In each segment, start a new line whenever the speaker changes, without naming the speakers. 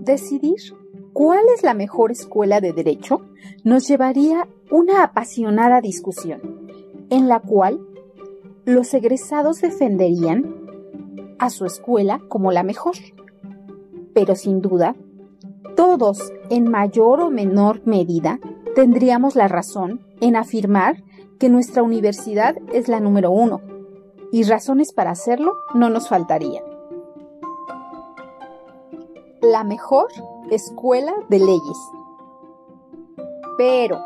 Decidir cuál es la mejor escuela de derecho nos llevaría una apasionada discusión, en la cual los egresados defenderían a su escuela como la mejor. Pero sin duda, todos, en mayor o menor medida, tendríamos la razón en afirmar que nuestra universidad es la número uno, y razones para hacerlo no nos faltarían. La mejor escuela de leyes. Pero,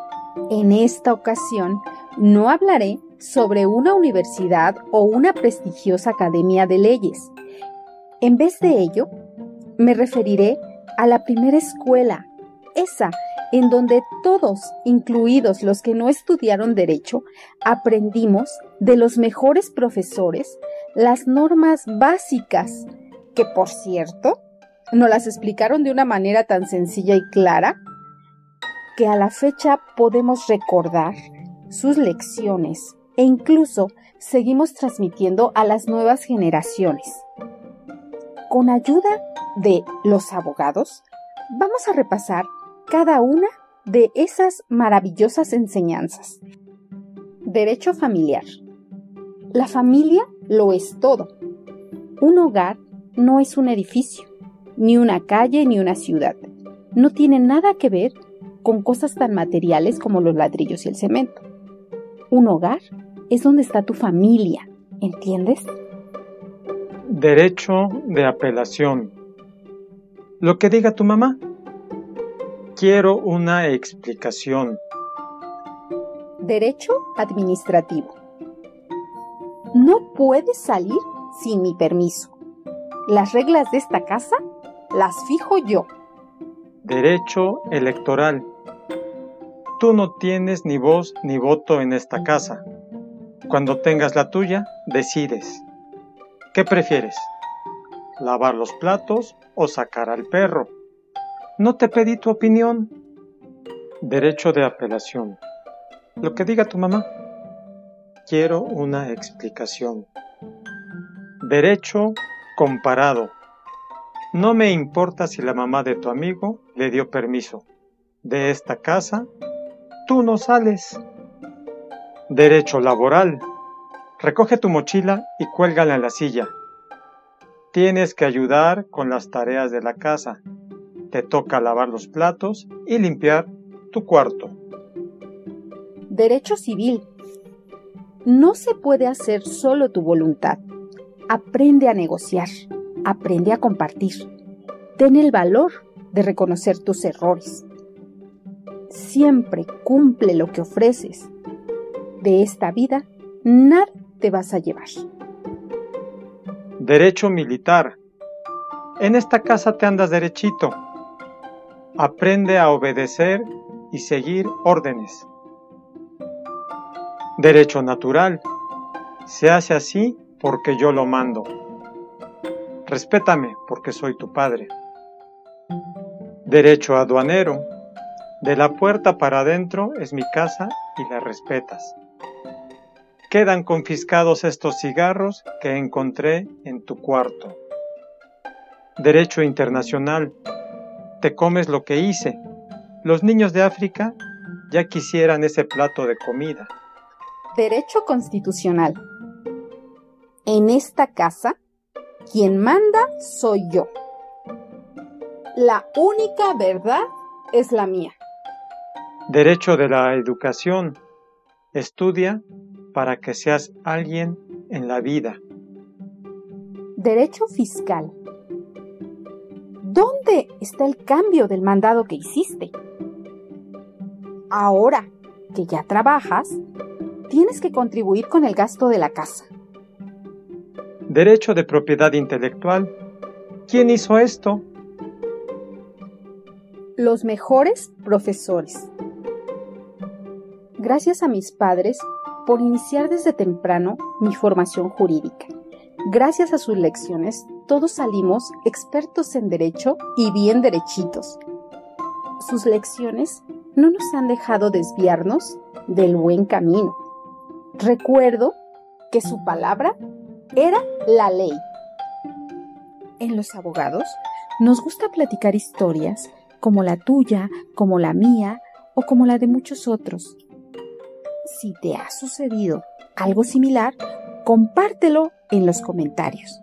en esta ocasión, no hablaré sobre una universidad o una prestigiosa academia de leyes. En vez de ello, me referiré a la primera escuela, esa en donde todos, incluidos los que no estudiaron derecho, aprendimos de los mejores profesores las normas básicas, que por cierto, nos las explicaron de una manera tan sencilla y clara que a la fecha podemos recordar sus lecciones e incluso seguimos transmitiendo a las nuevas generaciones. Con ayuda de los abogados, vamos a repasar cada una de esas maravillosas enseñanzas. Derecho familiar. La familia lo es todo. Un hogar no es un edificio, ni una calle, ni una ciudad. No tiene nada que ver con cosas tan materiales como los ladrillos y el cemento. Un hogar es donde está tu familia, ¿entiendes?
Derecho de apelación. Lo que diga tu mamá. Quiero una explicación.
Derecho administrativo. No puedes salir sin mi permiso. Las reglas de esta casa las fijo yo.
Derecho electoral. Tú no tienes ni voz ni voto en esta casa. Cuando tengas la tuya, decides. ¿Qué prefieres? ¿Lavar los platos o sacar al perro? No te pedí tu opinión. Derecho de apelación. Lo que diga tu mamá. Quiero una explicación. Derecho comparado. No me importa si la mamá de tu amigo le dio permiso. De esta casa, tú no sales. Derecho laboral. Recoge tu mochila y cuélgala en la silla. Tienes que ayudar con las tareas de la casa te toca lavar los platos y limpiar tu cuarto.
Derecho civil. No se puede hacer solo tu voluntad. Aprende a negociar, aprende a compartir. Ten el valor de reconocer tus errores. Siempre cumple lo que ofreces. De esta vida, nada te vas a llevar.
Derecho militar. En esta casa te andas derechito aprende a obedecer y seguir órdenes. Derecho natural. Se hace así porque yo lo mando. Respétame porque soy tu padre. Derecho aduanero. De la puerta para adentro es mi casa y la respetas. Quedan confiscados estos cigarros que encontré en tu cuarto. Derecho internacional te comes lo que hice. Los niños de África ya quisieran ese plato de comida.
Derecho constitucional. En esta casa, quien manda soy yo. La única verdad es la mía.
Derecho de la educación. Estudia para que seas alguien en la vida.
Derecho fiscal. ¿Dónde está el cambio del mandado que hiciste? Ahora que ya trabajas, tienes que contribuir con el gasto de la casa.
Derecho de propiedad intelectual. ¿Quién hizo esto?
Los mejores profesores. Gracias a mis padres por iniciar desde temprano mi formación jurídica. Gracias a sus lecciones, todos salimos expertos en derecho y bien derechitos. Sus lecciones no nos han dejado desviarnos del buen camino. Recuerdo que su palabra era la ley. En los abogados Nos gusta platicar historias como la tuya, como la mía o como la de muchos otros. Si te ha sucedido algo similar, compártelo en los comentarios.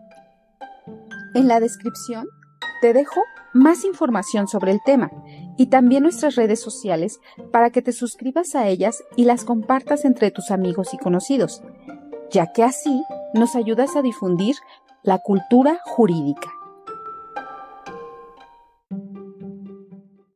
En la descripción te dejo más información sobre el tema y también nuestras redes sociales para que te suscribas a ellas y las compartas entre tus amigos y conocidos, ya que así nos ayudas a difundir la cultura jurídica.